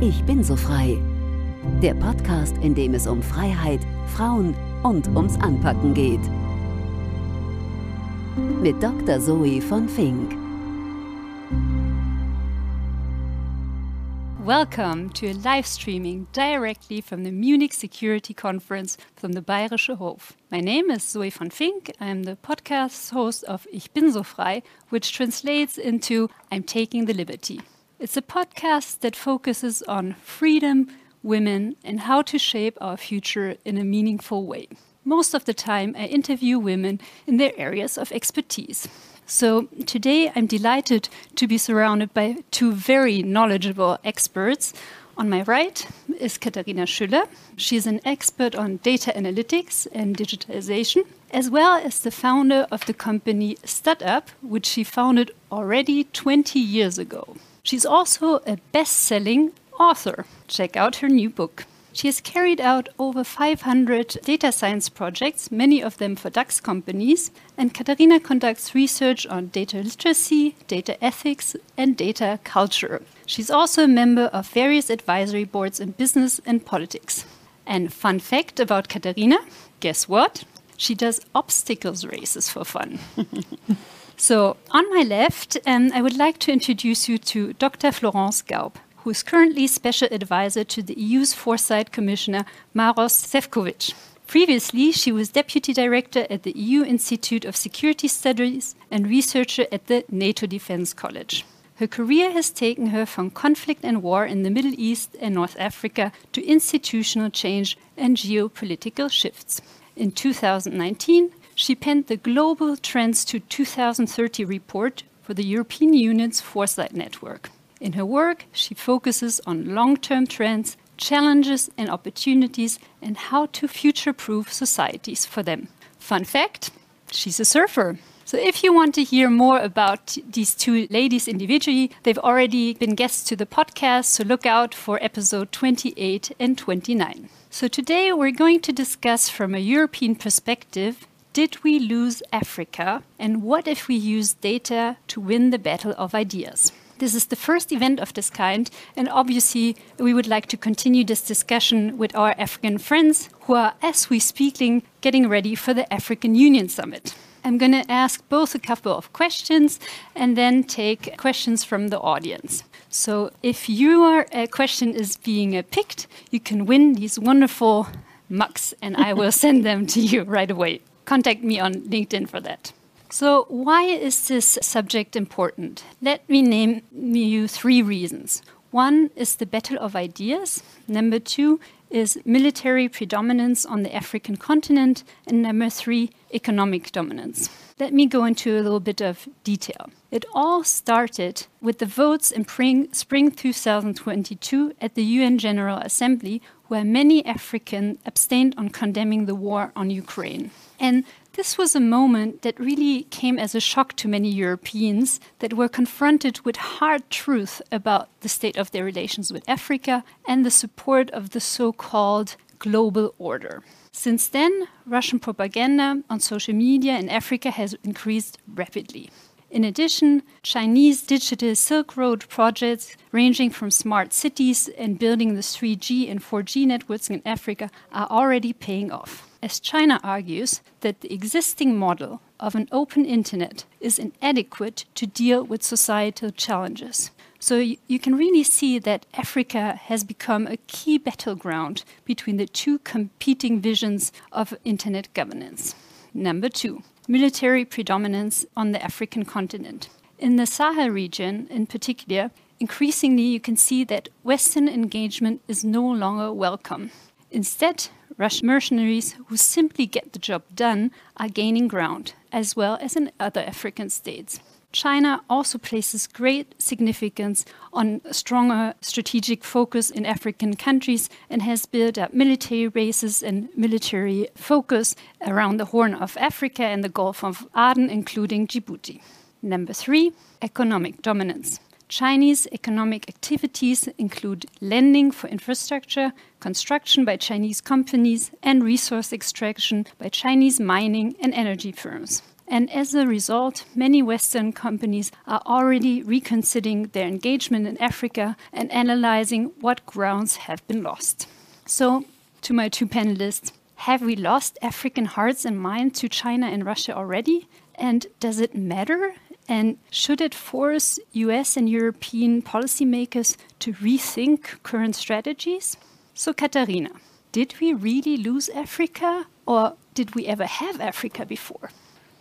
Ich bin so frei. Der Podcast, in dem es um Freiheit, Frauen und ums Anpacken geht. Mit Dr. Zoe von Fink. Welcome to a live streaming directly from the Munich Security Conference from the Bayerische Hof. My name is Zoe von Fink. I'm the podcast host of Ich bin so frei, which translates into I'm taking the liberty. It's a podcast that focuses on freedom, women, and how to shape our future in a meaningful way. Most of the time, I interview women in their areas of expertise. So today I'm delighted to be surrounded by two very knowledgeable experts. On my right is Katharina Schüller. She's an expert on data analytics and digitalization, as well as the founder of the company STAT-UP, which she founded already 20 years ago. She's also a best selling author. Check out her new book. She has carried out over 500 data science projects, many of them for DAX companies, and Katharina conducts research on data literacy, data ethics, and data culture. She's also a member of various advisory boards in business and politics. And fun fact about Katharina guess what? She does obstacles races for fun. so, on my left, um, I would like to introduce you to Dr. Florence Gaub who is currently Special Advisor to the EU's Foresight Commissioner Maros Sefcovic. Previously, she was Deputy Director at the EU Institute of Security Studies and researcher at the NATO Defense College. Her career has taken her from conflict and war in the Middle East and North Africa to institutional change and geopolitical shifts. In 2019, she penned the Global Trends to 2030 report for the European Union's Foresight Network. In her work, she focuses on long term trends, challenges, and opportunities, and how to future proof societies for them. Fun fact she's a surfer. So, if you want to hear more about these two ladies individually, they've already been guests to the podcast, so look out for episode 28 and 29. So, today we're going to discuss from a European perspective did we lose Africa? And what if we use data to win the battle of ideas? This is the first event of this kind, and obviously, we would like to continue this discussion with our African friends who are, as we speaking, getting ready for the African Union Summit. I'm going to ask both a couple of questions and then take questions from the audience. So, if your uh, question is being uh, picked, you can win these wonderful mugs, and I will send them to you right away. Contact me on LinkedIn for that. So, why is this subject important? Let me name you three reasons. One is the battle of ideas. Number two is military predominance on the African continent. And number three, economic dominance. Let me go into a little bit of detail. It all started with the votes in spring 2022 at the UN General Assembly, where many Africans abstained on condemning the war on Ukraine. And this was a moment that really came as a shock to many Europeans that were confronted with hard truth about the state of their relations with Africa and the support of the so called global order. Since then, Russian propaganda on social media in Africa has increased rapidly. In addition, Chinese digital Silk Road projects, ranging from smart cities and building the 3G and 4G networks in Africa, are already paying off as China argues that the existing model of an open internet is inadequate to deal with societal challenges. So you can really see that Africa has become a key battleground between the two competing visions of internet governance. Number two, military predominance on the African continent. In the Sahel region, in particular, increasingly you can see that Western engagement is no longer welcome. Instead, Russian mercenaries who simply get the job done are gaining ground, as well as in other African states. China also places great significance on stronger strategic focus in African countries and has built up military bases and military focus around the Horn of Africa and the Gulf of Aden, including Djibouti. Number three, economic dominance. Chinese economic activities include lending for infrastructure, construction by Chinese companies, and resource extraction by Chinese mining and energy firms. And as a result, many Western companies are already reconsidering their engagement in Africa and analyzing what grounds have been lost. So, to my two panelists, have we lost African hearts and minds to China and Russia already? And does it matter? And should it force US and European policymakers to rethink current strategies? So, Katharina, did we really lose Africa or did we ever have Africa before?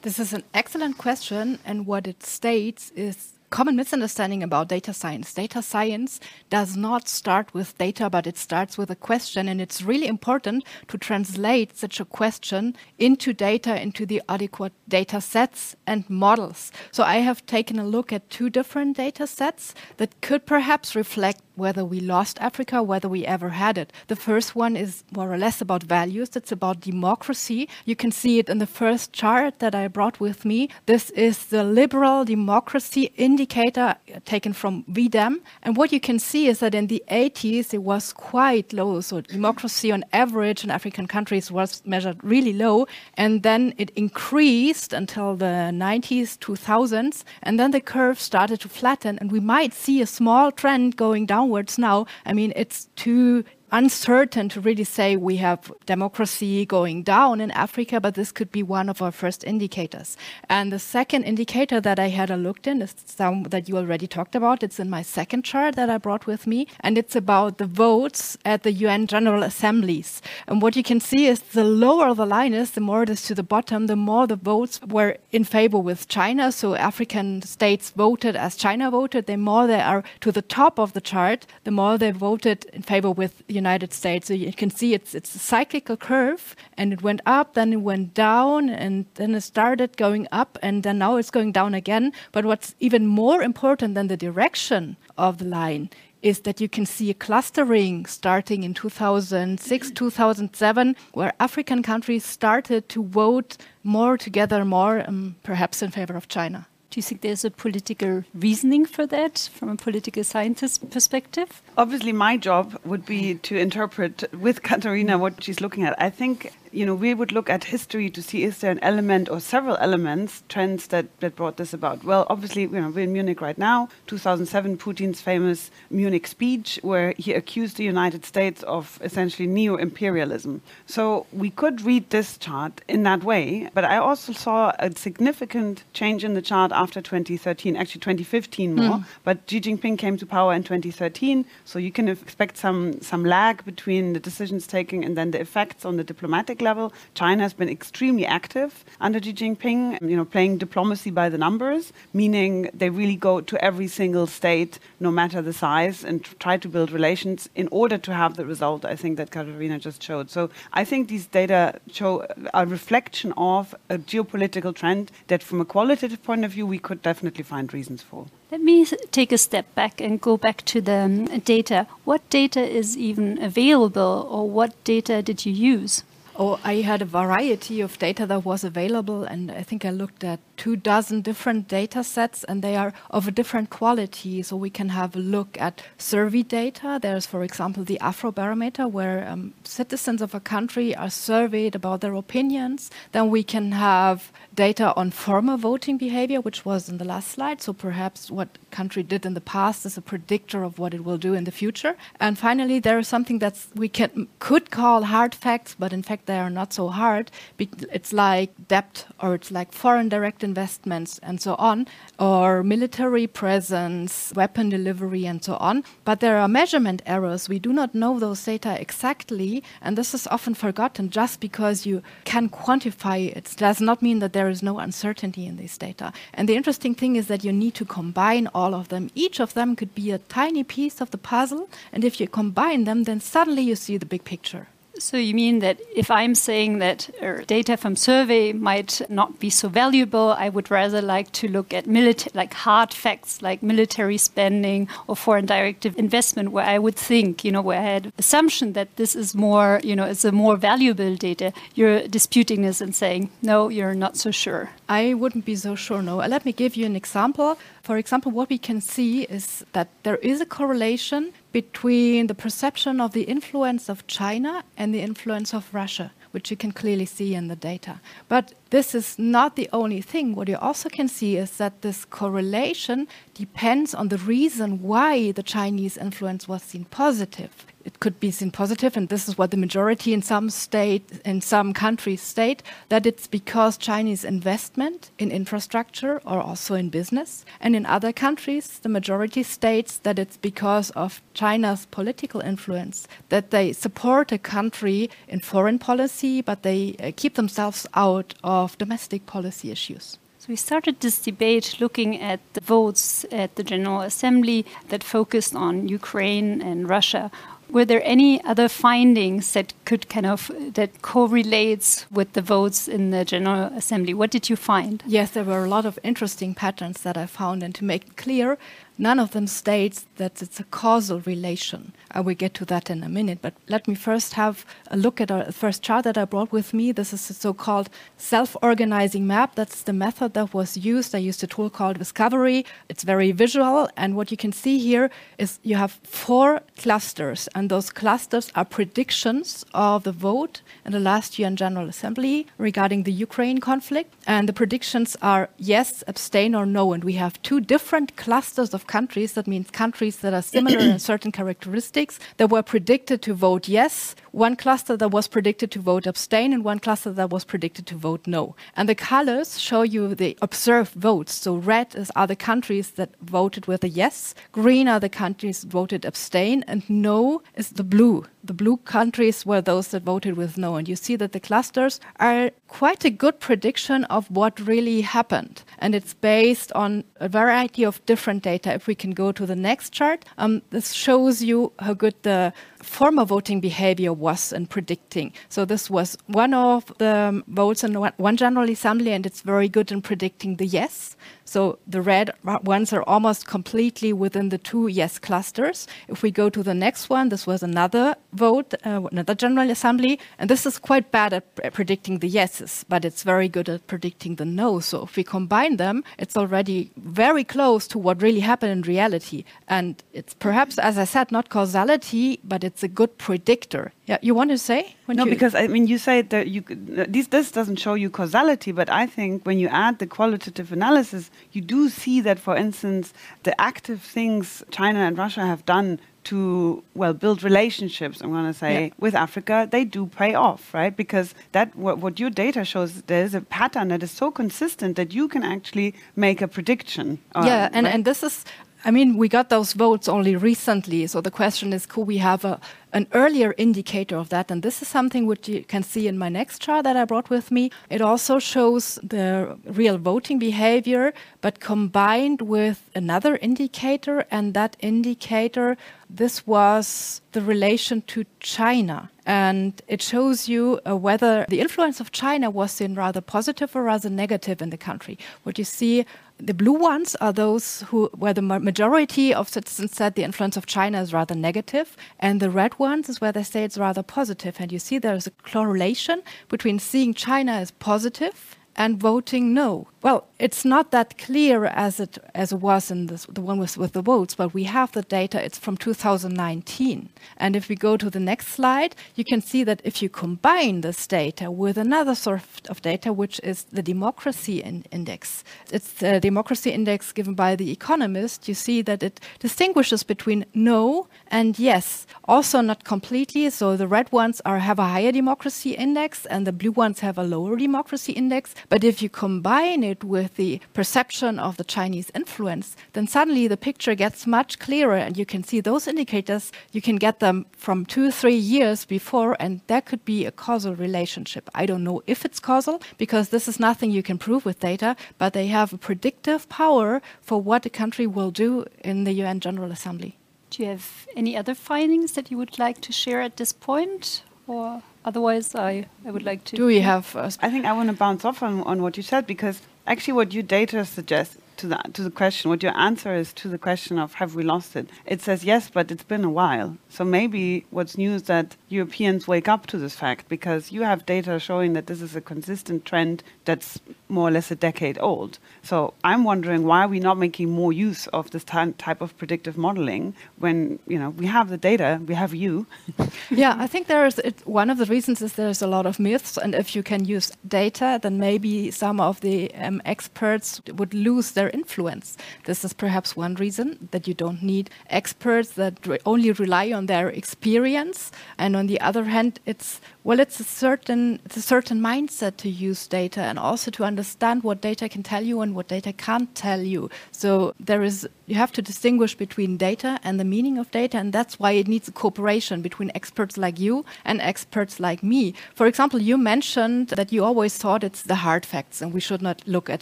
This is an excellent question, and what it states is common misunderstanding about data science. Data science does not start with data, but it starts with a question. And it's really important to translate such a question into data, into the adequate data sets and models. So I have taken a look at two different data sets that could perhaps reflect whether we lost Africa, whether we ever had it. The first one is more or less about values. It's about democracy. You can see it in the first chart that I brought with me. This is the liberal democracy indicator taken from V-Dem. And what you can see is that in the 80s, it was quite low. So democracy on average in African countries was measured really low. And then it increased until the 90s, 2000s. And then the curve started to flatten. And we might see a small trend going down downwards now, I mean, it's too uncertain to really say we have democracy going down in Africa, but this could be one of our first indicators. And the second indicator that I had a looked in is some that you already talked about. It's in my second chart that I brought with me, and it's about the votes at the UN General Assemblies. And what you can see is the lower the line is, the more it is to the bottom, the more the votes were in favor with China. So African states voted as China voted. The more they are to the top of the chart, the more they voted in favor with United States. So you can see it's it's a cyclical curve, and it went up, then it went down, and then it started going up, and then now it's going down again. But what's even more important than the direction of the line is that you can see a clustering starting in 2006, 2007, where African countries started to vote more together, more um, perhaps in favor of China. Do you think there's a political reasoning for that from a political scientist perspective? Obviously, my job would be to interpret with Katharina what she's looking at. I think you know, we would look at history to see is there an element or several elements, trends that, that brought this about. Well, obviously, you know, we're in Munich right now. 2007, Putin's famous Munich speech, where he accused the United States of essentially neo-imperialism. So we could read this chart in that way, but I also saw a significant change in the chart after 2013, actually 2015 more. Mm. But Xi Jinping came to power in 2013, so you can expect some some lag between the decisions taken and then the effects on the diplomatic level, China has been extremely active under Xi Jinping, you know, playing diplomacy by the numbers, meaning they really go to every single state, no matter the size, and try to build relations in order to have the result I think that Katharina just showed. So I think these data show a reflection of a geopolitical trend that from a qualitative point of view we could definitely find reasons for. Let me take a step back and go back to the um, data. What data is even available, or what data did you use? Oh, I had a variety of data that was available, and I think I looked at two dozen different data sets, and they are of a different quality. So we can have a look at survey data. There's, for example, the Afrobarometer, where um, citizens of a country are surveyed about their opinions. Then we can have data on former voting behavior, which was in the last slide. So perhaps what country did in the past is a predictor of what it will do in the future. And finally, there is something that we can could call hard facts, but in fact they are not so hard. It's like debt, or it's like foreign direct investments, and so on, or military presence, weapon delivery, and so on. But there are measurement errors. We do not know those data exactly, and this is often forgotten. Just because you can quantify it does not mean that there is no uncertainty in these data. And the interesting thing is that you need to combine all of them. Each of them could be a tiny piece of the puzzle, and if you combine them, then suddenly you see the big picture. So you mean that if I'm saying that uh, data from survey might not be so valuable, I would rather like to look at military, like hard facts, like military spending or foreign direct investment, where I would think, you know, where I had assumption that this is more, you know, it's a more valuable data. You're disputing this and saying, no, you're not so sure. I wouldn't be so sure. No. Let me give you an example. For example, what we can see is that there is a correlation between the perception of the influence of China and the influence of Russia which you can clearly see in the data. But this is not the only thing. What you also can see is that this correlation depends on the reason why the Chinese influence was seen positive it could be seen positive, and this is what the majority in some state, in some countries state, that it's because Chinese investment in infrastructure or also in business. And in other countries, the majority states that it's because of China's political influence, that they support a country in foreign policy, but they uh, keep themselves out of domestic policy issues. So we started this debate looking at the votes at the General Assembly that focused on Ukraine and Russia. Were there any other findings that could kind of that correlates with the votes in the General Assembly? What did you find? Yes, there were a lot of interesting patterns that I found, and to make clear, None of them states that it's a causal relation. I will get to that in a minute, but let me first have a look at our first chart that I brought with me. This is a so called self organizing map. That's the method that was used. I used a tool called Viscovery. It's very visual, and what you can see here is you have four clusters, and those clusters are predictions of the vote in the last UN General Assembly regarding the Ukraine conflict. And the predictions are yes, abstain, or no. And we have two different clusters of countries, that means countries that are similar in certain characteristics, that were predicted to vote yes, one cluster that was predicted to vote abstain, and one cluster that was predicted to vote no. And the colors show you the observed votes. So red is are the countries that voted with a yes, green are the countries that voted abstain, and no is the blue. The blue countries were those that voted with no. And you see that the clusters are quite a good prediction of what really happened. And it's based on a variety of different data. If we can go to the next chart, um, this shows you how good the former voting behavior was in predicting. So this was one of the votes in one General Assembly, and it's very good in predicting the yes. So the red ones are almost completely within the two yes clusters. If we go to the next one, this was another vote, uh, another General Assembly, and this is quite bad at predicting the yeses, but it's very good at predicting the no. So if we combine them, it's already very close to what really happened in reality. And it's perhaps, as I said, not causality, but it's a good predictor. Yeah, you want to say? no, because I mean, you say that you uh, this this doesn't show you causality, but I think when you add the qualitative analysis, you do see that, for instance, the active things China and Russia have done to well build relationships i'm going to say yeah. with africa they do pay off right because that what, what, your data shows there's a pattern that is so consistent that you can actually make a prediction yeah and, right? and this is I mean, we got those votes only recently, so the question is could we have a, an earlier indicator of that? And this is something which you can see in my next chart that I brought with me. It also shows the real voting behavior, but combined with another indicator, and that indicator, this was the relation to China. And it shows you uh, whether the influence of China was in rather positive or rather negative in the country. What you see the blue ones are those who, where the majority of citizens said the influence of China is rather negative, and the red ones is where they say it's rather positive. And you see there's a correlation between seeing China as positive and voting no. Well, it's not that clear as it as it was in this, the one with, with the votes, but we have the data. It's from 2019, and if we go to the next slide, you can see that if you combine this data with another sort of data, which is the democracy in index, it's the democracy index given by the Economist. You see that it distinguishes between no and yes. Also, not completely. So the red ones are have a higher democracy index, and the blue ones have a lower democracy index. But if you combine it with the perception of the Chinese influence, then suddenly the picture gets much clearer and you can see those indicators. You can get them from two, three years before, and there could be a causal relationship. I don't know if it's causal because this is nothing you can prove with data, but they have a predictive power for what a country will do in the UN General Assembly. Do you have any other findings that you would like to share at this point? Or otherwise, I, I would like to. Do we have? I think I want to bounce off on, on what you said because actually, what your data suggests to the to the question, what your answer is to the question of have we lost it? It says yes, but it's been a while. So maybe what's new is that Europeans wake up to this fact because you have data showing that this is a consistent trend that's more or less a decade old. So I'm wondering why are we not making more use of this type of predictive modeling when you know we have the data, we have you. yeah, I think there is it, one of the reasons is there's a lot of myths, and if you can use data, then maybe some of the um, experts would lose their influence. This is perhaps one reason that you don't need experts that re only rely on their experience, and on the other hand, it's well, it's a certain it's a certain mindset to use data and also to understand what data can tell you and what data can't tell you. So there is you have to distinguish between data and the meaning of data, and that's why it needs a cooperation between experts like you and experts like me. For example, you mentioned that you always thought it's the hard facts and we should not look at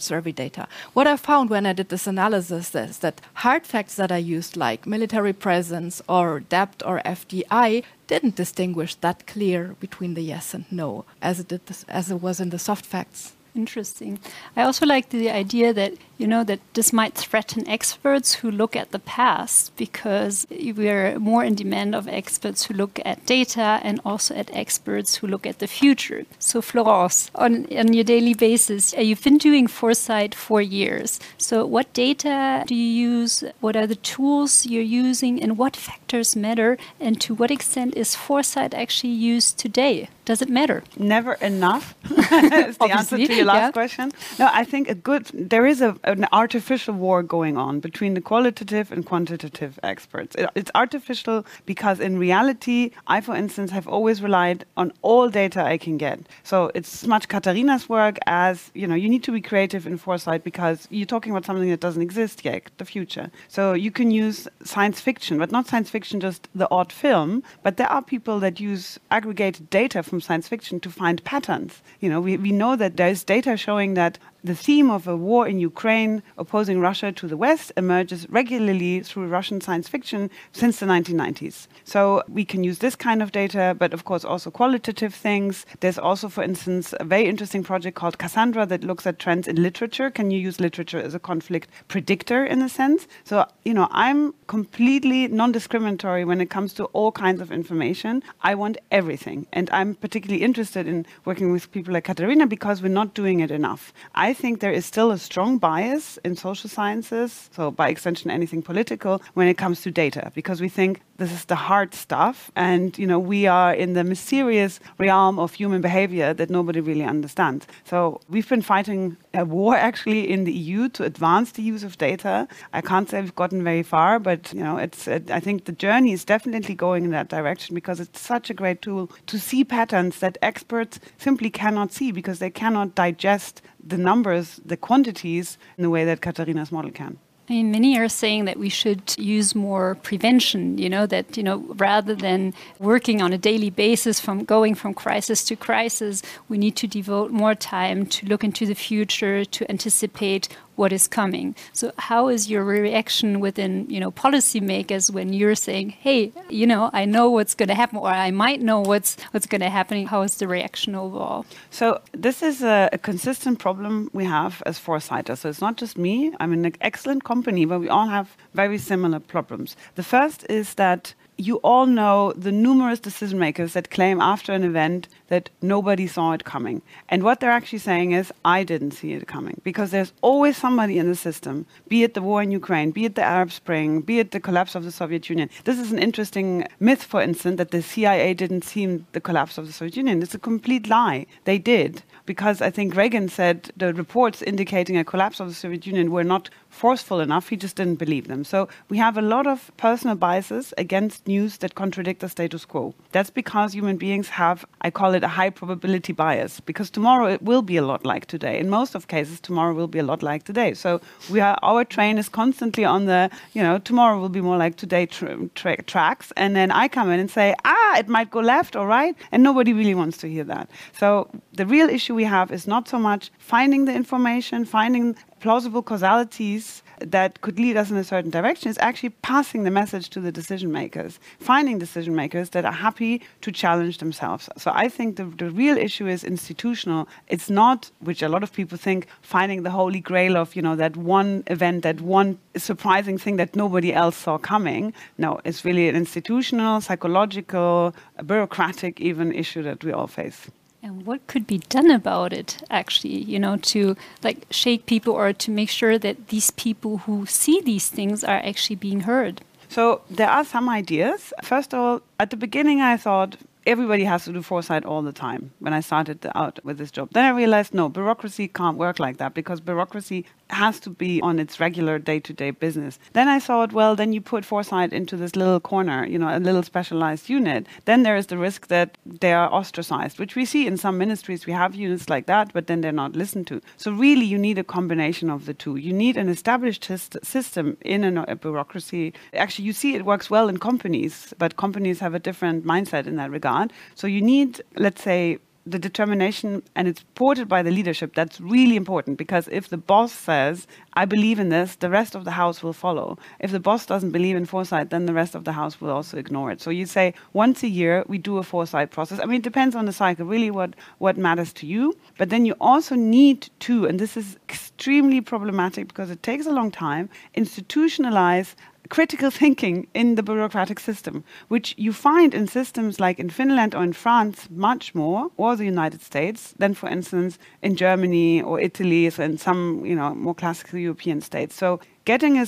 survey data. What I found when I did this analysis is that hard facts that I used, like military presence or debt or FDI, didn't distinguish that clear between the yes and no as it, did this, as it was in the soft facts. Interesting. I also like the idea that you know that this might threaten experts who look at the past because we're more in demand of experts who look at data and also at experts who look at the future. So Florence, on, on your daily basis, uh, you've been doing foresight for years. So what data do you use? What are the tools you're using and what factors matter? And to what extent is foresight actually used today? Does it matter? Never enough. is the answer to your last yeah. question. No, I think a good there is a, an artificial war going on between the qualitative and quantitative experts. It, it's artificial because in reality, I, for instance, have always relied on all data I can get. So it's much Katharina's work as you know. You need to be creative in foresight because you're talking about something that doesn't exist yet, the future. So you can use science fiction, but not science fiction just the odd film. But there are people that use aggregated data from from science fiction to find patterns. You know, we, we know that there's data showing that the theme of a war in Ukraine opposing Russia to the West emerges regularly through Russian science fiction since the 1990s. So we can use this kind of data, but of course also qualitative things. There's also, for instance, a very interesting project called Cassandra that looks at trends in literature. Can you use literature as a conflict predictor in a sense? So, you know, I'm completely non discriminatory when it comes to all kinds of information. I want everything. And I'm particularly interested in working with people like Katharina because we're not doing it enough. I think there is still a strong bias in social sciences, so by extension, anything political, when it comes to data, because we think this is the hard stuff, and you know we are in the mysterious realm of human behavior that nobody really understands. So we've been fighting a war actually in the EU to advance the use of data. I can't say we've gotten very far, but you know it's. It, I think the journey is definitely going in that direction because it's such a great tool to see patterns that experts simply cannot see because they cannot digest the numbers, the quantities, in the way that Katharina's model can. I mean, many are saying that we should use more prevention, you know, that, you know, rather than working on a daily basis from going from crisis to crisis, we need to devote more time to look into the future, to anticipate what is coming. So how is your reaction within, you know, policymakers when you're saying, "Hey, you know, I know what's going to happen or I might know what's what's going to happen." How is the reaction overall? So this is a, a consistent problem we have as foresighters. So it's not just me. I'm an excellent company, but we all have very similar problems. The first is that you all know the numerous decision makers that claim after an event that nobody saw it coming. And what they're actually saying is, I didn't see it coming. Because there's always somebody in the system, be it the war in Ukraine, be it the Arab Spring, be it the collapse of the Soviet Union. This is an interesting myth, for instance, that the CIA didn't see the collapse of the Soviet Union. It's a complete lie. They did. Because I think Reagan said the reports indicating a collapse of the Soviet Union were not forceful enough. He just didn't believe them. So we have a lot of personal biases against news that contradict the status quo. That's because human beings have, I call it a high probability bias, because tomorrow it will be a lot like today. In most of cases, tomorrow will be a lot like today. So we are, our train is constantly on the, you know, tomorrow will be more like today tra tra tracks. And then I come in and say, ah, it might go left or right. And nobody really wants to hear that. So the real issue we have is not so much finding the information, finding plausible causalities that could lead us in a certain direction is actually passing the message to the decision makers, finding decision makers that are happy to challenge themselves. So I think the, the real issue is institutional. It's not, which a lot of people think, finding the holy grail of, you know, that one event, that one surprising thing that nobody else saw coming. No, it's really an institutional, psychological, bureaucratic even issue that we all face. And what could be done about it, actually, you know, to like shake people or to make sure that these people who see these things are actually being heard? So there are some ideas. First of all, at the beginning, I thought everybody has to do foresight all the time when I started out with this job. Then I realized no, bureaucracy can't work like that because bureaucracy has to be on its regular day to day business. Then I thought, well, then you put foresight into this little corner, you know, a little specialized unit. Then there is the risk that they are ostracized, which we see in some ministries. We have units like that, but then they're not listened to. So, really, you need a combination of the two. You need an established system in a bureaucracy. Actually, you see it works well in companies, but companies have a different mindset in that regard. So, you need, let's say, the determination and it's supported by the leadership that's really important because if the boss says i believe in this the rest of the house will follow. If the boss doesn't believe in foresight then the rest of the house will also ignore it. So you say once a year we do a foresight process. I mean it depends on the cycle really what what matters to you. But then you also need to and this is extremely problematic because it takes a long time institutionalize critical thinking in the bureaucratic system, which you find in systems like in Finland or in France much more, or the United States, than, for instance, in Germany or Italy, so in some you know more classical European states. So getting a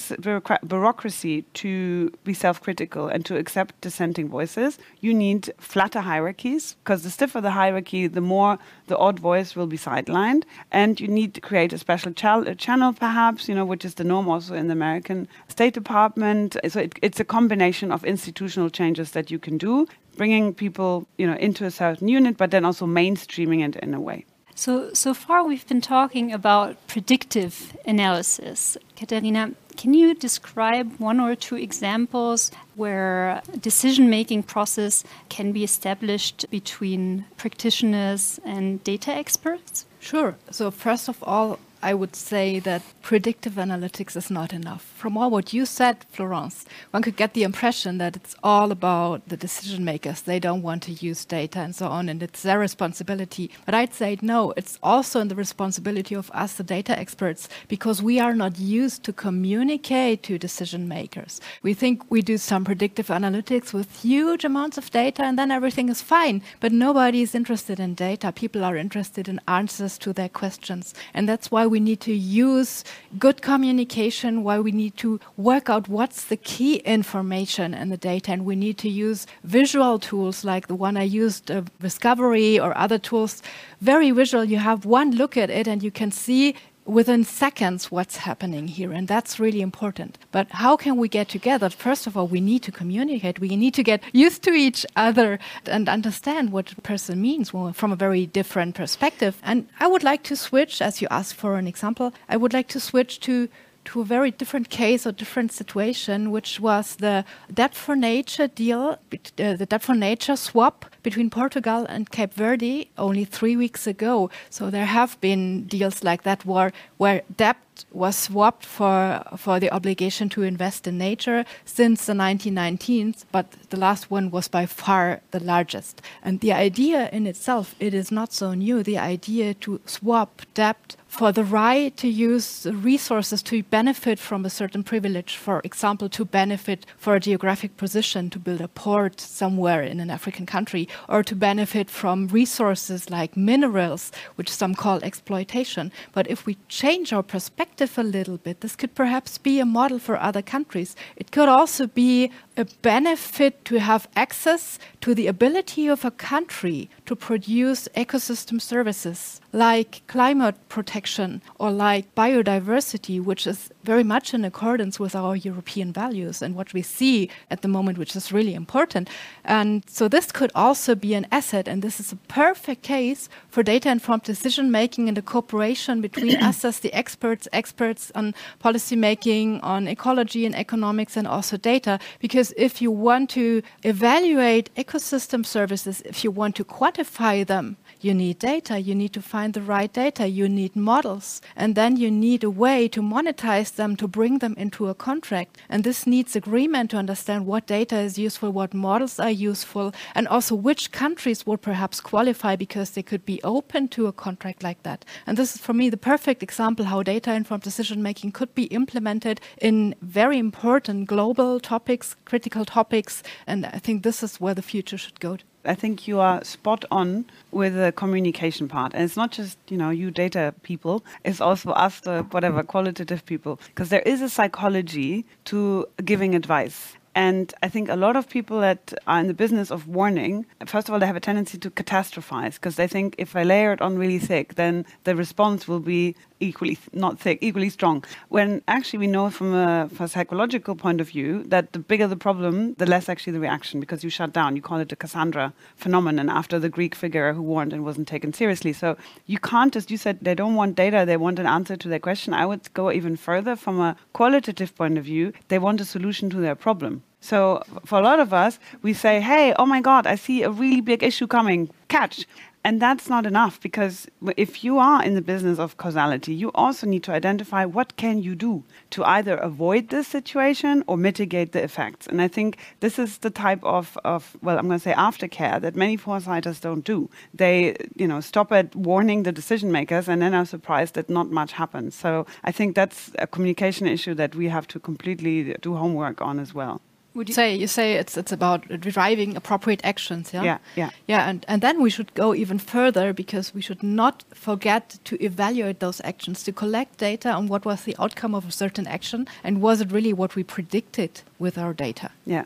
bureaucracy to be self-critical and to accept dissenting voices, you need flatter hierarchies because the stiffer the hierarchy, the more the odd voice will be sidelined, and you need to create a special channel, perhaps, you know, which is the norm also in the American State Department. So it, it's a combination of institutional changes that you can do, bringing people, you know, into a certain unit, but then also mainstreaming it in a way. So, so far we've been talking about predictive analysis. Katharina, can you describe one or two examples where decision-making process can be established between practitioners and data experts? Sure. So first of all, I would say that predictive analytics is not enough. From all what you said, Florence, one could get the impression that it's all about the decision makers. They don't want to use data and so on, and it's their responsibility. But I'd say no, it's also in the responsibility of us, the data experts, because we are not used to communicate to decision makers. We think we do some predictive analytics with huge amounts of data and then everything is fine. But nobody is interested in data. People are interested in answers to their questions. And that's why we need to use good communication, why we need to work out what's the key information in the data, and we need to use visual tools like the one I used, uh, Viscovery or other tools. Very visual. You have one look at it, and you can see within seconds what's happening here, and that's really important. But how can we get together? First of all, we need to communicate. We need to get used to each other and understand what a person means from a very different perspective. And I would like to switch, as you asked for an example, I would like to switch to to a very different case or different situation, which was the Debt for Nature deal, uh, the Debt for Nature swap between Portugal and Cape Verde only three weeks ago. So there have been deals like that where, where debt was swapped for, for the obligation to invest in nature since the 1919s, but the last one was by far the largest. And the idea in itself, it is not so new. The idea to swap debt for the right to use the resources to benefit from a certain privilege, for example, to benefit for a geographic position, to build a port somewhere in an African country, or to benefit from resources like minerals, which some call exploitation. But if we change our perspective a little bit, this could perhaps be a model for other countries. It could also be a benefit to have access to the ability of a country to produce ecosystem services like climate protection or like biodiversity, which is very much in accordance with our European values and what we see at the moment, which is really important. And so this could also be an asset, and this is a perfect case for data informed decision making and the cooperation between us as the experts, experts on policy making, on ecology and economics, and also data. Because if you want to evaluate ecosystem services, if you want to quantify them, you need data. You need to find the right data. You need models. And then you need a way to monetize them, to bring them into a contract. And this needs agreement to understand what data is useful, what models are useful, and also which countries would perhaps qualify because they could be open to a contract like that. And this is, for me, the perfect example how data informed decision making could be implemented in very important global topics, critical topics. And I think this is where the future should go. I think you are spot on with the communication part. And it's not just, you know, you data people, it's also us, the whatever, qualitative people. Because there is a psychology to giving advice. And I think a lot of people that are in the business of warning, first of all, they have a tendency to catastrophize because they think if I layer it on really thick, then the response will be equally not thick, equally strong. When actually we know from a, from a, psychological point of view that the bigger the problem, the less actually the reaction because you shut down. You call it the Cassandra phenomenon after the Greek figure who warned and wasn't taken seriously. So you can't just, you said they don't want data, they want an answer to their question. I would go even further from a qualitative point of view. They want a solution to their problem. So for a lot of us, we say, hey, oh my God, I see a really big issue coming. Catch. And that's not enough because if you are in the business of causality, you also need to identify what can you do to either avoid this situation or mitigate the effects. And I think this is the type of, of well, I'm going to say aftercare that many foresighters don't do. They, you know, stop at warning the decision makers and then are surprised that not much happens. So I think that's a communication issue that we have to completely do homework on as well. Would you say you say it's it's about driving appropriate actions, yeah? Yeah, yeah. Yeah, and, and then we should go even further because we should not forget to evaluate those actions, to collect data on what was the outcome of a certain action and was it really what we predicted with our data? Yeah.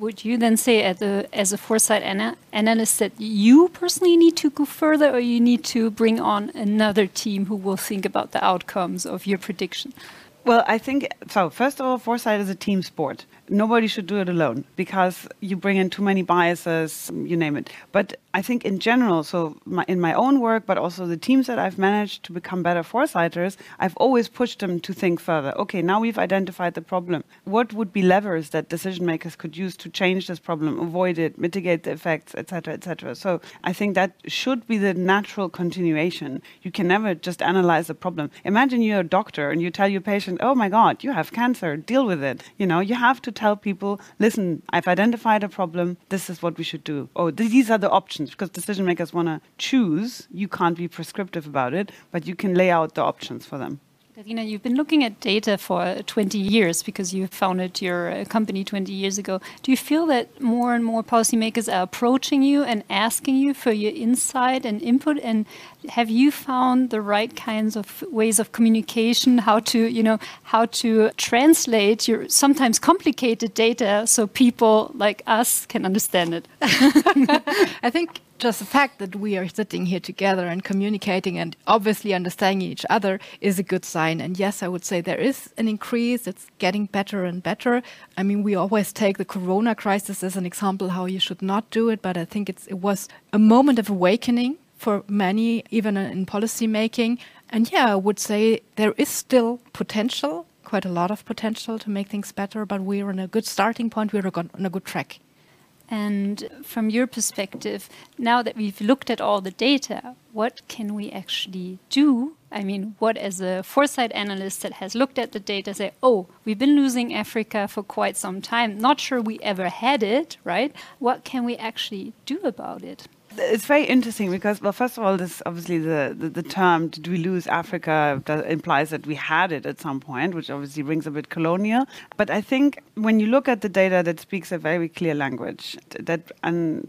Would you then say as a, as a foresight ana analyst that you personally need to go further or you need to bring on another team who will think about the outcomes of your prediction? Well, I think so. First of all, foresight is a team sport nobody should do it alone because you bring in too many biases, you name it. But I think in general, so my, in my own work, but also the teams that I've managed to become better foresighters, I've always pushed them to think further. Okay, now we've identified the problem. What would be levers that decision makers could use to change this problem, avoid it, mitigate the effects, etc., etc. So I think that should be the natural continuation. You can never just analyze a problem. Imagine you're a doctor and you tell your patient, "Oh my God, you have cancer. Deal with it." You know, you have to tell people, listen, I've identified a problem. This is what we should do. Oh, these are the options because decision makers want to choose. You can't be prescriptive about it, but you can lay out the options for them. Davina, you've been looking at data for 20 years because you founded your uh, company 20 years ago. Do you feel that more and more policymakers are approaching you and asking you for your insight and input? And have you found the right kinds of ways of communication, how to, you know, how to translate your sometimes complicated data so people like us can understand it? I think just the fact that we are sitting here together and communicating and obviously understanding each other is a good sign. And yes, I would say there is an increase. It's getting better and better. I mean, we always take the corona crisis as an example how you should not do it, but I think it was a moment of awakening for many, even in policy making. And yeah, I would say there is still potential, quite a lot of potential to make things better, but we're on a good starting point. We're on a good track. And from your perspective, now that we've looked at all the data, what can we actually do? I mean, what as a foresight analyst that has looked at the data say, oh, we've been losing Africa for quite some time, not sure we ever had it, right? What can we actually do about it? It's very interesting because, well, first of all, this obviously the, the, the term "did we lose Africa" implies that we had it at some point, which obviously rings a bit colonial. But I think when you look at the data that speaks a very clear language that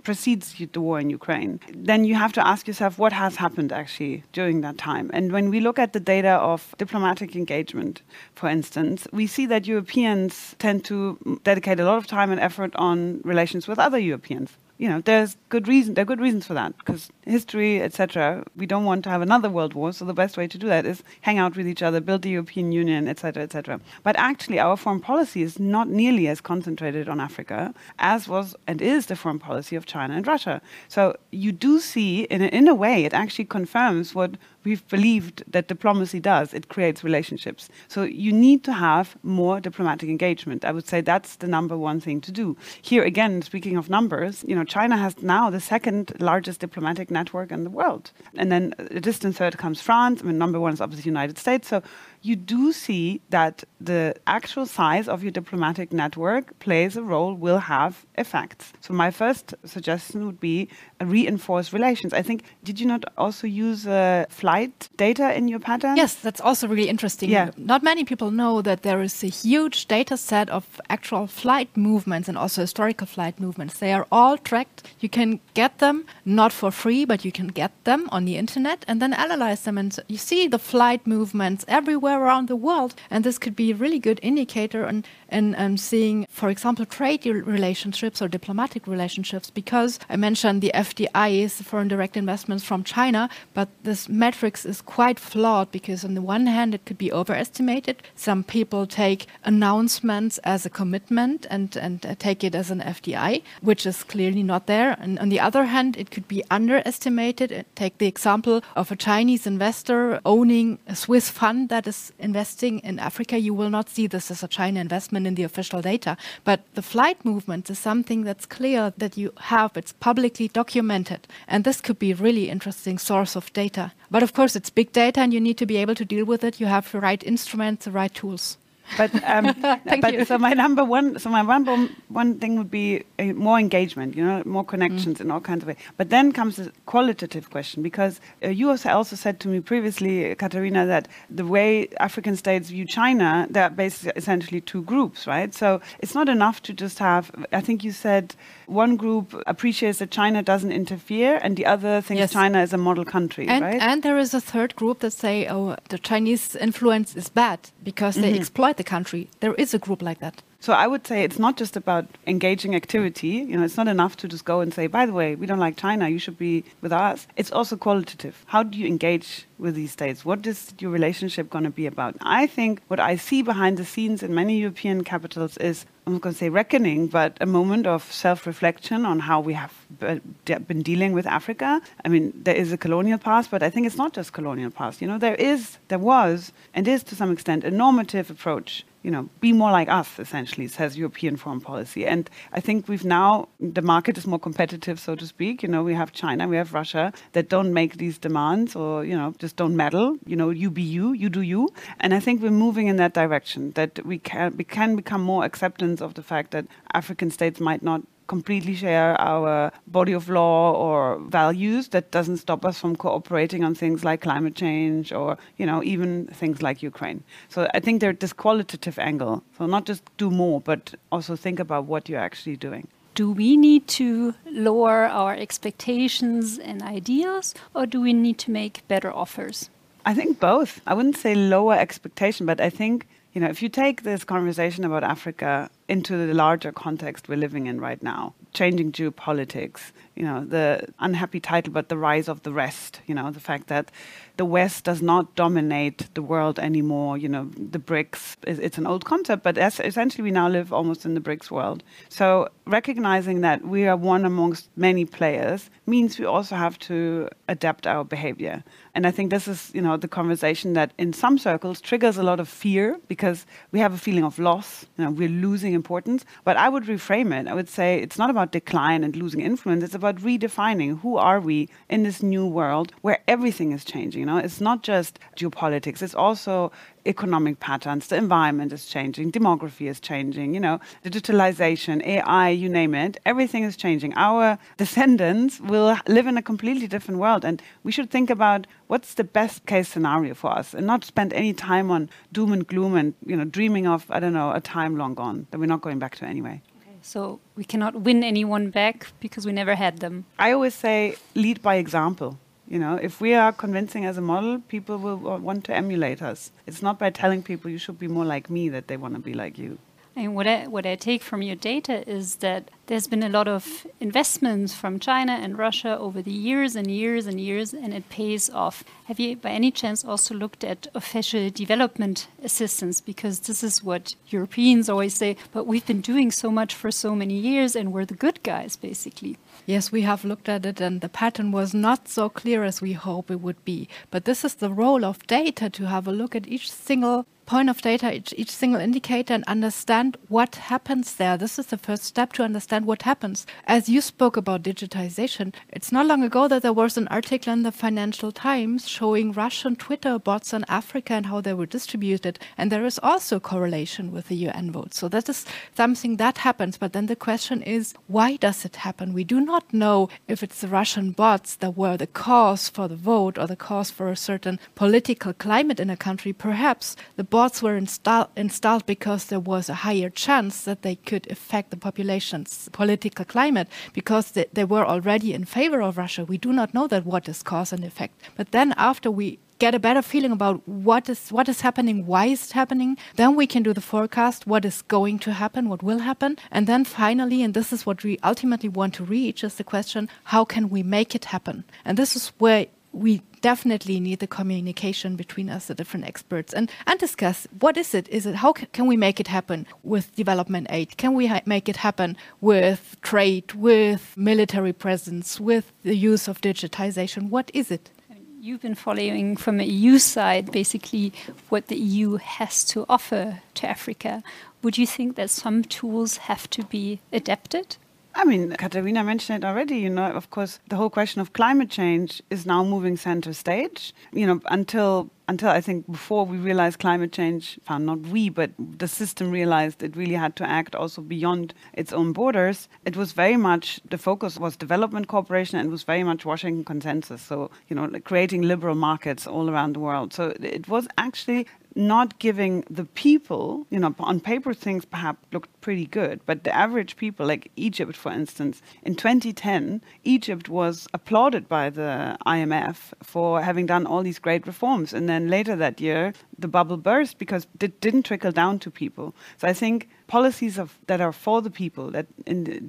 precedes the war in Ukraine, then you have to ask yourself what has happened actually during that time. And when we look at the data of diplomatic engagement, for instance, we see that Europeans tend to dedicate a lot of time and effort on relations with other Europeans you know, there's good reason. There are good reasons for that because history, etc. We don't want to have another world war, so the best way to do that is hang out with each other, build the European Union, etc., etc. But actually, our foreign policy is not nearly as concentrated on Africa as was and is the foreign policy of China and Russia. So you do see, in a, in a way, it actually confirms what we've believed that diplomacy does. It creates relationships. So you need to have more diplomatic engagement. I would say that's the number one thing to do. Here again, speaking of numbers, you know, China has now the second largest diplomatic network in the world. And then a distant third comes France. I mean, number one is obviously the United States. So you do see that the actual size of your diplomatic network plays a role, will have effects. So my first suggestion would be reinforce relations. I think, did you not also use uh, flight data in your pattern? Yes, that's also really interesting. Yeah. Not many people know that there is a huge data set of actual flight movements and also historical flight movements. They are all tracked. You can get them not for free, but you can get them on the internet and then analyze them. And you see the flight movements everywhere around the world. And this could be a really good indicator in, in um, seeing, for example, trade relationships or diplomatic relationships, because I mentioned the FDIs, foreign direct investments from China, but this metrics is quite flawed because on the one hand it could be overestimated. Some people take announcements as a commitment and, and uh, take it as an FDI, which is clearly not there. And on the other hand, it could be underestimated. Uh, take the example of a Chinese investor owning a Swiss fund that is investing in Africa. You will not see this as a China investment in the official data. But the flight movement is something that's clear that you have, it's publicly documented. And this could be a really interesting source of data. But of course, it's big data and you need to be able to deal with it. You have the right instruments, the right tools. But um, but you. so my number one, so my one one thing would be uh, more engagement, you know, more connections in all kinds of ways. But then comes the qualitative question because uh, you also also said to me previously, Katharina, that the way African states view China, they're basically essentially two groups, right? So it's not enough to just have. I think you said one group appreciates that China doesn't interfere, and the other thinks Yes. China is a model country, And, right? and there is a third group that say, oh, the Chinese influence is bad because they mm-hmm. exploit the country. There is a group like that. So I would say it's not just about engaging activity. You know, it's not enough to just go and say, by the way, we don't like China. You should be with us. It's also qualitative. How do you engage with these states? What is your relationship going to be about? I think what I see behind the scenes in many European capitals is, I'm not going to say reckoning, but a moment of self-reflection on how we have been dealing with Africa. I mean, there is a colonial past, but I think it's not just colonial past. You know, there is, there was, and is to some extent a normative approach you know, be more like us, essentially, says European foreign policy. And I think we've now, the market is more competitive, so to speak. You know, we have China, we have Russia that don't make these demands or, you know, just don't meddle. You know, you be you, you do you. And I think we're moving in that direction, that we can, we can become more acceptance of the fact that African states might not completely share our body of law or values that doesn't stop us from cooperating on things like climate change or you know even things like Ukraine. So I think there's this qualitative angle. So not just do more, but also think about what you're actually doing. Do we need to lower our expectations and ideas, or do we need to make better offers? I think both. I wouldn't say lower expectation, but I think you know if you take this conversation about Africa into the larger context we're living in right now, changing geopolitics, you know, the unhappy title, but the rise of the rest, you know, the fact that the West does not dominate the world anymore, you know, the BRICS, it's an old concept, but es- essentially we now live almost in the BRICS world. So recognizing that we are one amongst many players means we also have to adapt our behavior. And I think this is, you know, the conversation that in some circles triggers a lot of fear because we have a feeling of loss, you know, we're losing importance. But I would reframe it. I would say it's not about decline and losing influence. It's about redefining who are we in this new world where everything is changing. You know, it's not just geopolitics. It's also economic patterns. The environment is changing. Demography is changing. You know, digitalization, AI, you name it. Everything is changing. Our descendants will live in a completely different world, and we should think about what's the best case scenario for us, and not spend any time on doom and gloom and you know dreaming of I don't know a time long gone that we're not going back to anyway. So we cannot win anyone back because we never had them. I always say lead by example. You know, if we are convincing as a model, people will uh, want to emulate us. It's not by telling people you should be more like me that they want to be like you. And what I, what I take from your data is that there's been a lot of investments from China and Russia over the years and years and years, and it pays off. Have you, by any chance, also looked at official development assistance? Because this is what Europeans always say, but we've been doing so much for so many years, and we're the good guys, basically. Yes, we have looked at it, and the pattern was not so clear as we hope it would be. But this is the role of data to have a look at each single point of data, each, each, single indicator, and understand what happens there. This is the first step to understand what happens. As you spoke about digitization, it's not long ago that there was an article in the Financial Times showing Russian Twitter bots in Africa and how they were distributed. And there is also correlation with the UN vote. So that is something that happens. But then the question is, why does it happen? We do not know if it's the Russian bots that were the cause for the vote or the cause for a certain political climate in a country. Perhaps the bots were install installed because there was a higher chance that they could affect the population's political climate because they, they were already in favor of Russia. We do not know that what is cause and effect. But then after we get a better feeling about what is what is happening, why is it happening, then we can do the forecast, what is going to happen, what will happen, and then finally, and this is what we ultimately want to reach, is the question: how can we make it happen? And this is where we definitely need the communication between us, the different experts, and, and discuss what is it? Is it how can we make it happen with development aid? Can we make it happen with trade, with military presence, with the use of digitization? What is it? You've been following from the EU side basically what the EU has to offer to Africa. Would you think that some tools have to be adapted? I mean, Katharina mentioned it already. You know, of course, the whole question of climate change is now moving center stage. You know, until until I think before we realized climate change, well, not we, but the system realized it really had to act also beyond its own borders. It was very much the focus was development cooperation and was very much Washington consensus. So you know, creating liberal markets all around the world. So it was actually not giving the people, you know, on paper things perhaps looked pretty good, but the average people, like Egypt, for instance, in 2010, Egypt was applauded by the IMF for having done all these great reforms. And then later that year, the bubble burst because it didn't trickle down to people. So I think policies of, that are for the people, that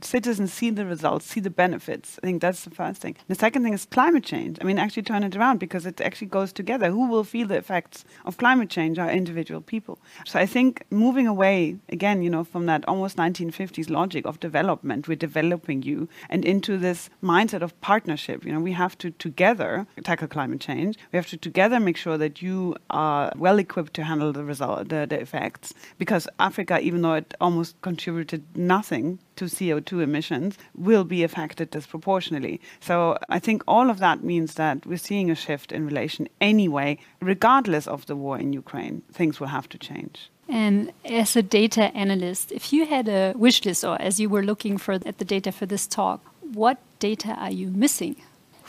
citizens see the results, see the benefits. I think that's the first thing. The second thing is climate change. I mean, actually turn it around because it actually goes together. Who will feel the effects of climate change are individual people. So I think moving away, again, you know, from that almost 1950s logic of development, we're developing you, and into this mindset of partnership. You know, we have to together tackle climate change. We have to together make sure that you are well equipped to handle the result, the, the effects. Because Africa, even though it almost contributed nothing to CO2 emissions will be affected disproportionately. So I think all of that means that we're seeing a shift in relation anyway, regardless of the war in Ukraine. Things will have to change. And as a data analyst, if you had a wish list or as you were looking for at the data for this talk, what data are you missing?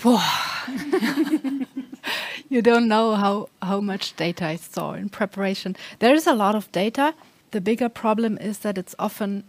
you don't know how, how much data I saw in preparation. There is a lot of data, the bigger problem is that it's often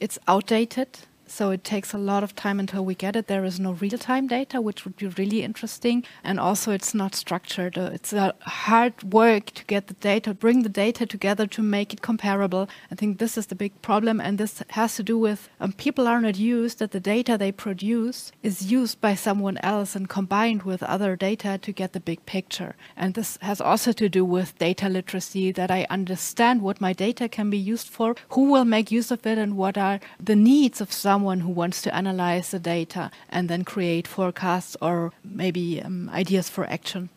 it's outdated so it takes a lot of time until we get it. There is no real time data, which would be really interesting. And also, it's not structured. Uh, it's a hard work to get the data, bring the data together to make it comparable. I think this is the big problem. And this has to do with um, people are not used that the data they produce is used by someone else and combined with other data to get the big picture. And this has also to do with data literacy that I understand what my data can be used for, who will make use of it, and what are the needs of some someone who wants to analyze the data and then create forecasts or maybe um, ideas for action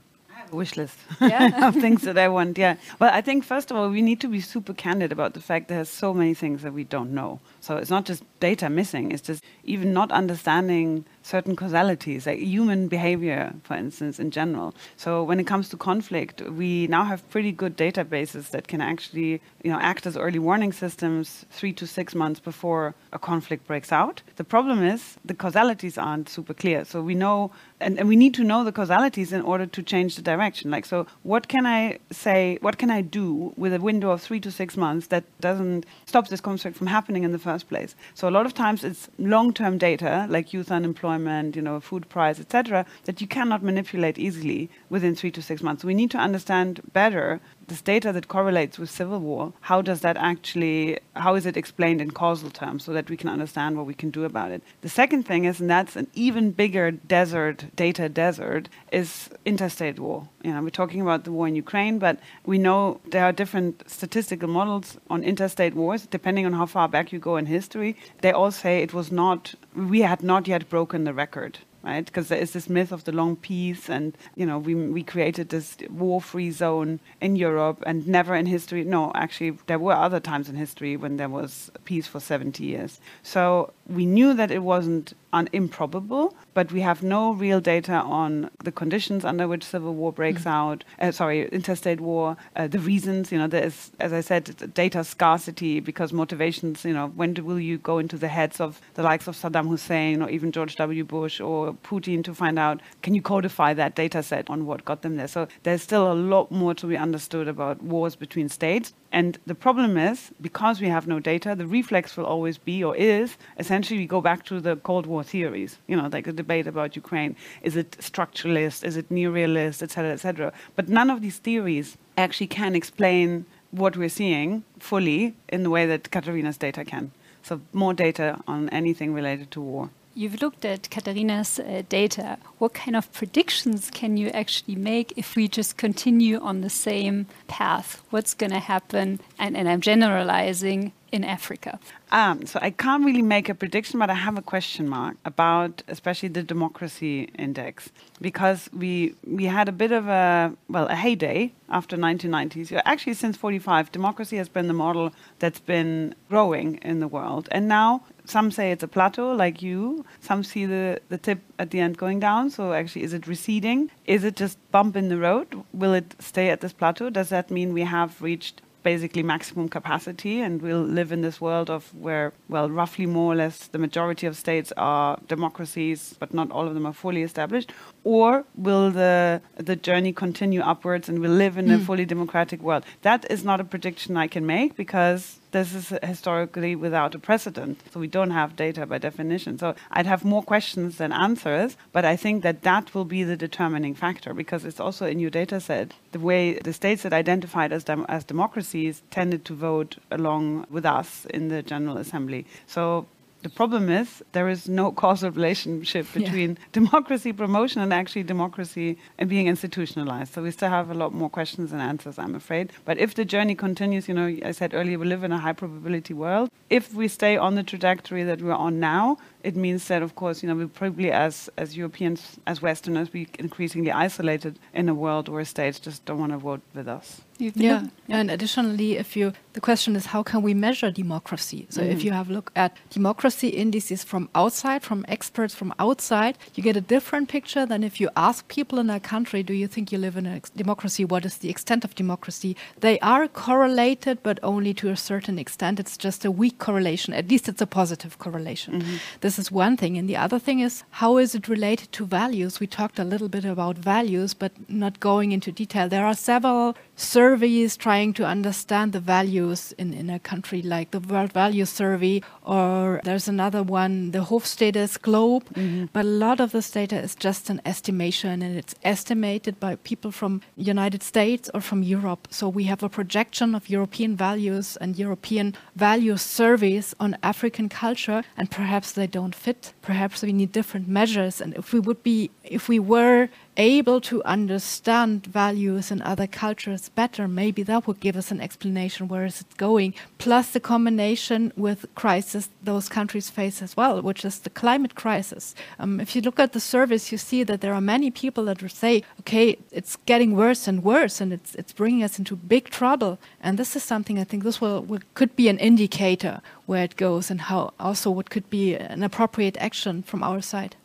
wish list yeah. of things that I want. Yeah. Well, I think first of all we need to be super candid about the fact there's so many things that we don't know. So it's not just data missing; it's just even not understanding certain causalities, like human behavior, for instance, in general. So when it comes to conflict, we now have pretty good databases that can actually, you know, act as early warning systems three to six months before a conflict breaks out. The problem is the causalities aren't super clear. So we know, and, and we need to know the causalities in order to change the direction. Like, so what can I say, what can I do with a window of three to six months that doesn't stop this conflict from happening in the first place? So a lot of times it's long-term data, like youth unemployment you know, food price, etc., that you cannot manipulate easily within three to six months. We need to understand better this data that correlates with civil war, how does that actually, how is it explained in causal terms so that we can understand what we can do about it? The second thing is, and that's an even bigger desert, data desert, is interstate war. You know, we're talking about the war in Ukraine, but we know there are different statistical models on interstate wars, depending on how far back you go in history. They all say it was not, we had not yet broken the record right? Because there is this myth of the long peace, and you know, we we created this war-free zone in Europe, and never in history. No, actually, there were other times in history when there was peace for 70 years. So we knew that it wasn't un- improbable, but we have no real data on the conditions under which civil war breaks mm-hmm. out. Uh, sorry, interstate war. Uh, the reasons, you know, there is, as I said, data scarcity because motivations. You know, when do, will you go into the heads of the likes of Saddam Hussein or even George W. Bush or Putin to find out can you codify that data set on what got them there? So there's still a lot more to be understood about wars between states. And the problem is, because we have no data, the reflex will always be or is essentially we go back to the Cold War theories, you know, like the debate about Ukraine. Is it structuralist? Is it neorealist, et cetera, et cetera? But none of these theories actually can explain what we're seeing fully in the way that Katharina's data can. So more data on anything related to war. You've looked at Katharina's uh, data. What kind of predictions can you actually make if we just continue on the same path? What's going to happen? And, and I'm generalizing in Africa. Um, so I can't really make a prediction, but I have a question mark about especially the democracy index because we we had a bit of a well a heyday after 1990s. Actually, since 45, democracy has been the model that's been growing in the world, and now some say it's a plateau like you. Some see the, the tip at the end going down. So actually is it receding? Is it just bump in the road? Will it stay at this plateau? Does that mean we have reached basically maximum capacity and we'll live in this world of where well roughly more or less the majority of states are democracies but not all of them are fully established or will the the journey continue upwards and we'll live in mm. a fully democratic world that is not a prediction i can make because this is historically without a precedent. So we don't have data by definition. So I'd have more questions than answers, but I think that that will be the determining factor because it's also in your data set. The way the states that identified as, dem- as democracies tended to vote along with us in the General Assembly. So the problem is there is no causal relationship between yeah. democracy promotion and actually democracy and being institutionalized. So we still have a lot more questions and answers, I'm afraid. But if the journey continues, you know, I said earlier, we live in a high probability world. If we stay on the trajectory that we're on now, it means that, of course, you know, we probably as as Europeans, as Westerners, we increasingly isolated in a world where states just don't want to vote with us. Yeah. and additionally, if you the question is how can we measure democracy? So mm. if you have a look at democracy indices from outside, from experts from outside, you get a different picture than if you ask people in a country, do you think you live in a democracy? What is the extent of democracy? They are correlated, but only to a certain extent. It's just a weak correlation. At least it's a positive correlation. Mm -hmm. This is one thing. And the other thing is how is it related to values? We talked a little bit about values, but not going into detail. There are several surveys trying to understand the values in, in a country like the World Value Survey, or there's another one, the Hofstede Globe. Mm-hmm. But a lot of this data is just an estimation, and it's estimated by people from United States or from Europe. So we have a projection of European values and European value surveys on African culture, and perhaps they don't fit. Perhaps we need different measures. And if we would be, if we were able to understand values in other cultures better, maybe that would give us an explanation where is it going. Plus the combination with crisis those countries face as well, which is the climate crisis. Um, if you look at the surveys, you see that there are many people that would say, okay, it's getting worse and worse, and it's it's bringing us into big trouble. And this is something I think this will, will could be an indicator where it goes and how also what could be an appropriate action from our side.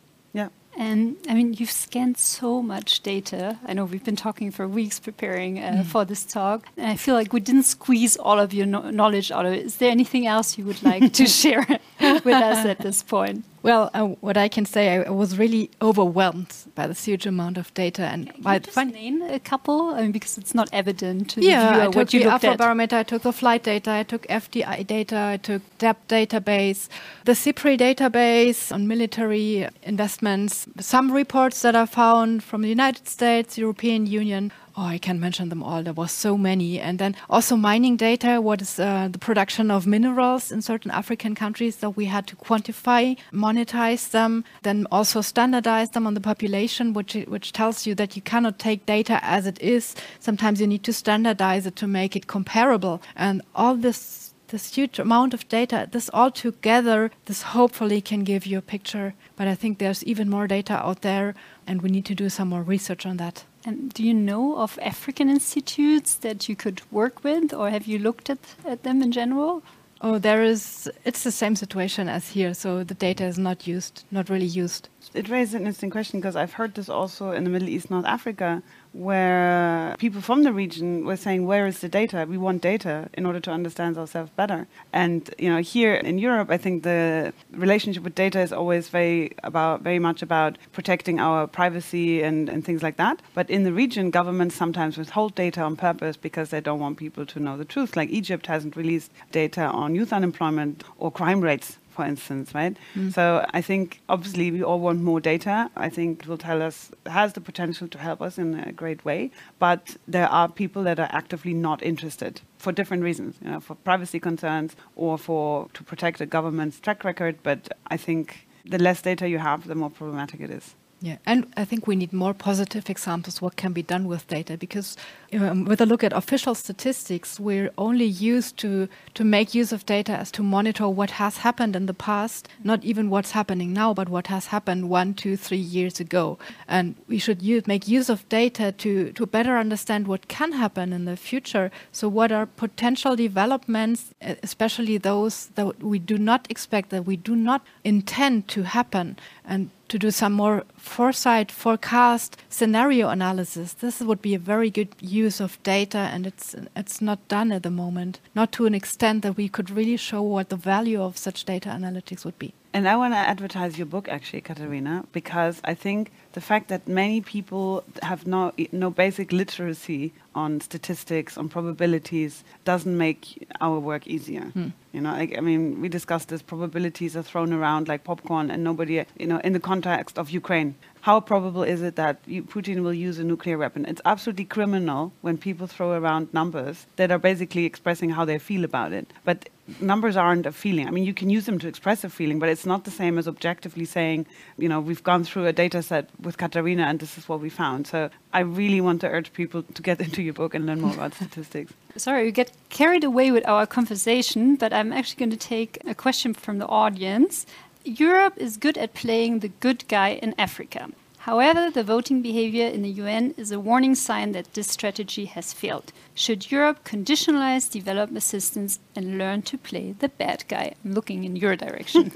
And I mean, you've scanned so much data. I know we've been talking for weeks preparing uh, mm. for this talk. And I feel like we didn't squeeze all of your no knowledge out of it. Is there anything else you would like to share with us at this point? Well, uh, what I can say, I, was really overwhelmed by the huge amount of data. And can you just name a couple, I mean, because it's not evident to yeah, the viewer I took what you the looked at. barometer, I took the flight data, I took FDI data, I took debt database, the SIPRI database on military investments, some reports that I found from the United States, European Union, oh, I can't mention them all. There was so many. And then also mining data, what is uh, the production of minerals in certain African countries that we had to quantify, monetize them, then also standardize them on the population, which, which tells you that you cannot take data as it is. Sometimes you need to standardize it to make it comparable. And all this this huge amount of data, this all together, this hopefully can give you a picture. But I think there's even more data out there, and we need to do some more research on that. And do you know of African institutes that you could work with, or have you looked at, at them in general? Oh, there is, it's the same situation as here. So the data is not used, not really used. It raises an interesting question because I've heard this also in the Middle East, North Africa, where people from the region were saying, "Where is the data? We want data in order to understand ourselves better." And you know, here in Europe, I think the relationship with data is always very about very much about protecting our privacy and, and things like that. But in the region, governments sometimes withhold data on purpose because they don't want people to know the truth. Like Egypt hasn't released data on youth unemployment or crime rates for instance, right? Mm. So I think obviously we all want more data. I think it will tell us has the potential to help us in a great way, but there are people that are actively not interested for different reasons, you know, for privacy concerns or for to protect the government's track record. But I think the less data you have, the more problematic it is. Yeah, and I think we need more positive examples what can be done with data because um, with a look at official statistics, we're only used to to make use of data as to monitor what has happened in the past, not even what's happening now, but what has happened one, two, three years ago. And we should use, make use of data to to better understand what can happen in the future. So, what are potential developments, especially those that we do not expect, that we do not intend to happen, and to do some more foresight, forecast, scenario analysis. This would be a very good use of data, and it's it's not done at the moment, not to an extent that we could really show what the value of such data analytics would be. And I want to advertise your book, actually, Katharina, because I think the fact that many people have no, no basic literacy on statistics, on probabilities, doesn't make our work easier. Hmm. You know, like, I mean, we discussed this, probabilities are thrown around like popcorn, and nobody, you know, in the context of Ukraine, how probable is it that Putin will use a nuclear weapon? It's absolutely criminal when people throw around numbers that are basically expressing how they feel about it. But numbers aren't a feeling. I mean, you can use them to express a feeling, but it's not the same as objectively saying, you know, we've gone through a data set with Katharina and this is what we found. So I really want to urge people to get into your book and learn more about statistics. Sorry, we get carried away with our conversation, but I'm actually going to take a question from the audience. Europe is good at playing the good guy in Africa. However, the voting behavior in the UN is a warning sign that this strategy has failed. Should Europe conditionalize development assistance and learn to play the bad guy? I'm looking in your direction.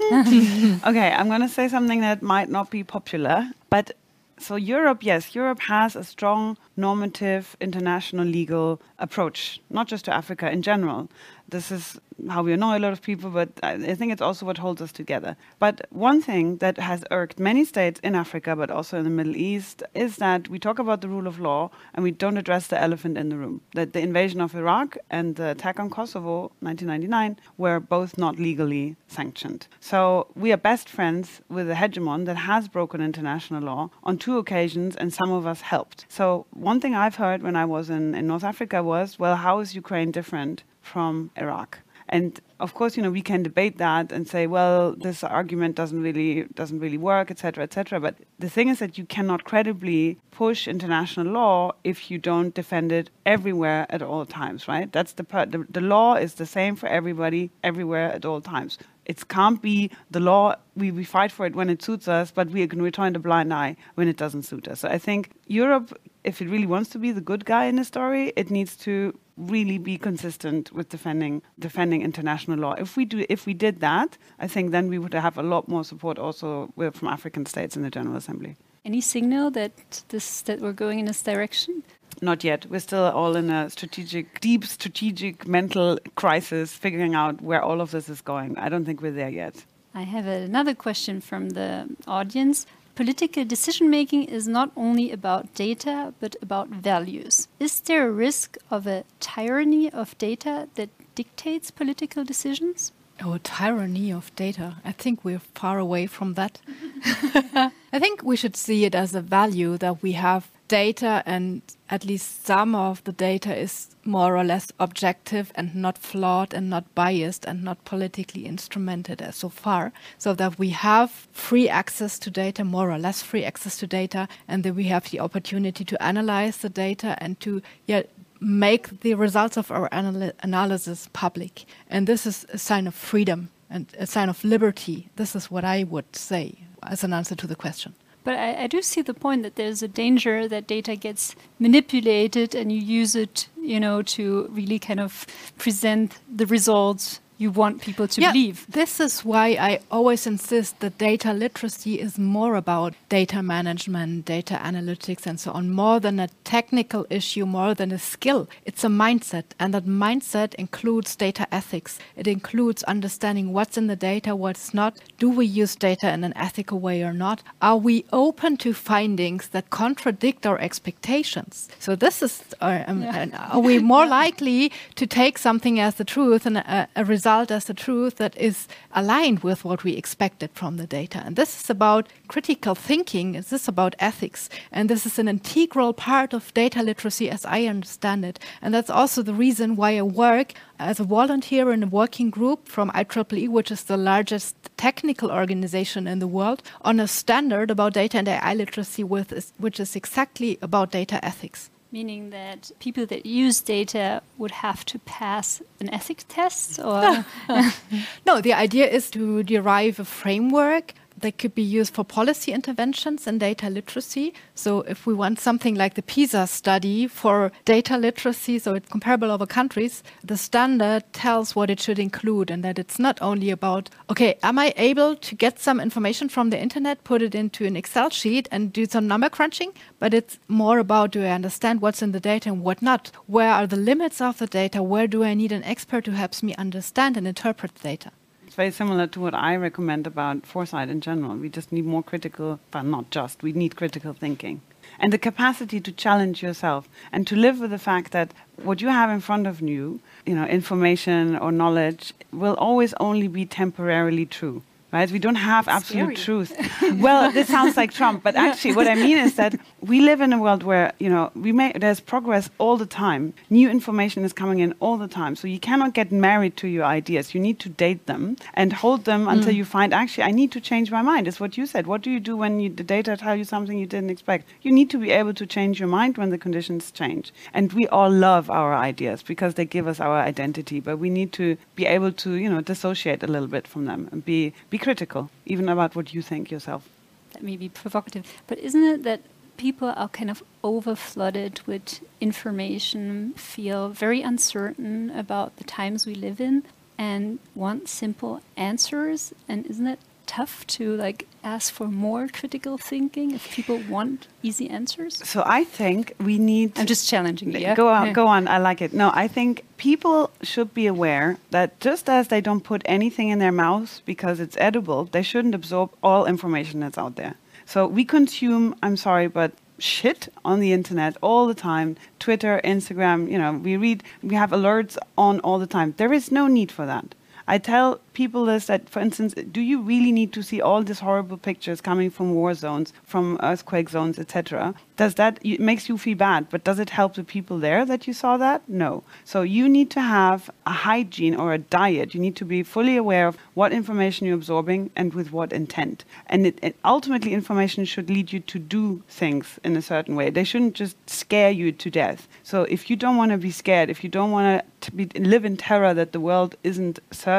okay, I'm going to say something that might not be popular, but so Europe, yes, Europe has a strong normative international legal approach, not just to Africa in general. This is how we annoy a lot of people, but I think it's also what holds us together. But one thing that has irked many states in Africa, but also in the Middle East, is that we talk about the rule of law and we don't address the elephant in the room. That the invasion of Iraq and the attack on Kosovo, 1999, were both not legally sanctioned. So we are best friends with a hegemon that has broken international law on two occasions, and some of us helped. So one thing I've heard when I was in, in North Africa was, well, how is Ukraine different from Iraq? And of course, you know, we can debate that and say, well, this argument doesn't really doesn't really work, etc., etc. But the thing is that you cannot credibly push international law if you don't defend it everywhere at all times, right? That's the part. The, the law is the same for everybody, everywhere at all times. It can't be the law. We, we fight for it when it suits us, but we can turn a blind eye when it doesn't suit us. So I think Europe, if it really wants to be the good guy in the story, it needs to really be consistent with defending defending international law. If we do, if we did that, I think then we would have a lot more support also from African states in the General Assembly. Any signal that this that we're going in this direction? Not yet. We're still all in a strategic, deep strategic mental crisis, figuring out where all of this is going. I don't think we're there yet. I have another question from the audience. Political decision making is not only about data, but about values. Is there a risk of a tyranny of data that dictates political decisions? Oh, tyranny of data. I think we're far away from that. I think we should see it as a value that we have data and at least some of the data is more or less objective and not flawed and not biased and not politically instrumented as so far. So that we have free access to data, more or less free access to data, and that we have the opportunity to analyze the data and to yeah, make the results of our anal analysis public. And this is a sign of freedom and a sign of liberty. This is what I would say as an answer to the question. But I, I, do see the point that there's a danger that data gets manipulated and you use it, you know, to really kind of present the results you want people to yeah, believe. This is why I always insist that data literacy is more about data management, data analytics, and so on, more than a technical issue, more than a skill. It's a mindset, and that mindset includes data ethics. It includes understanding what's in the data, what's not. Do we use data in an ethical way or not? Are we open to findings that contradict our expectations? So this is, uh, um, yeah. are we more likely to take something as the truth and a, a result result as the truth that is aligned with what we expected from the data. And this is about critical thinking, this is about ethics, and this is an integral part of data literacy as I understand it. And that's also the reason why I work as a volunteer in a working group from IEEE, which is the largest technical organization in the world, on a standard about data and AI literacy, with, which is exactly about data ethics meaning that people that use data would have to pass an ethics test or no the idea is to derive a framework they could be used for policy interventions and data literacy. So, if we want something like the PISA study for data literacy, so it's comparable over countries, the standard tells what it should include, and that it's not only about, okay, am I able to get some information from the internet, put it into an Excel sheet, and do some number crunching, but it's more about do I understand what's in the data and what not? Where are the limits of the data? Where do I need an expert who helps me understand and interpret the data? It's very similar to what I recommend about foresight in general. We just need more critical, but not just, we need critical thinking. And the capacity to challenge yourself and to live with the fact that what you have in front of you, you know, information or knowledge, will always only be temporarily true right? We don't have absolute truth. well, this sounds like Trump, but actually, what I mean is that we live in a world where you know we may, there's progress all the time. New information is coming in all the time, so you cannot get married to your ideas. You need to date them and hold them mm. until you find actually I need to change my mind. It's what you said. What do you do when you, the data tell you something you didn't expect? You need to be able to change your mind when the conditions change. And we all love our ideas because they give us our identity, but we need to be able to you know dissociate a little bit from them and be be critical, even about what you think yourself. That may be provocative, but isn't it that people are kind of overflooded with information, feel very uncertain about the times we live in, and want simple answers? And isn't it tough to like ask for more critical thinking if people want easy answers? So I think we need. I'm just challenging you. Yeah? Go on, yeah. go on. I like it. No, I think people should be aware that just as they don't put anything in their mouths because it's edible, they shouldn't absorb all information that's out there. So we consume. I'm sorry, but shit on the internet all the time twitter instagram you know we read we have alerts on all the time there is no need for that I tell people this that, for instance, do you really need to see all these horrible pictures coming from war zones, from earthquake zones, etc.? Does that it makes you feel bad? But does it help the people there that you saw that? No. So you need to have a hygiene or a diet. You need to be fully aware of what information you're absorbing and with what intent. And it, it ultimately, information should lead you to do things in a certain way. They shouldn't just scare you to death. So if you don't want to be scared, if you don't want to live in terror that the world isn't certain,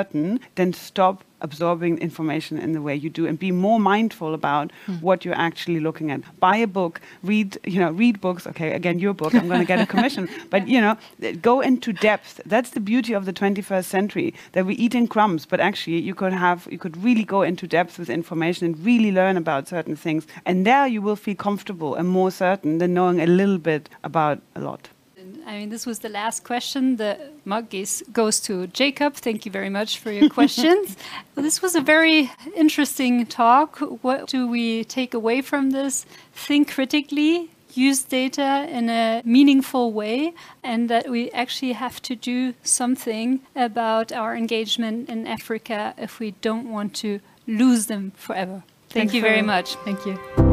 then stop absorbing information in the way you do and be more mindful about mm. what you're actually looking at. Buy a book read you know read books. Okay again your book i'm going to get a commission. But you know go into depth. That's the beauty of the 21st century that we eat in crumbs but actually you could have you could really go into depth with information and really learn about certain things. And there you will feel comfortable and more certain than knowing a little bit about a lot I mean, this was the last question. The mug is, goes to Jacob. Thank you very much for your questions. well, this was a very interesting talk. What do we take away from this? Think critically, use data in a meaningful way, and that we actually have to do something about our engagement in Africa if we don't want to lose them forever. Thank Thanks you very much. Thank you.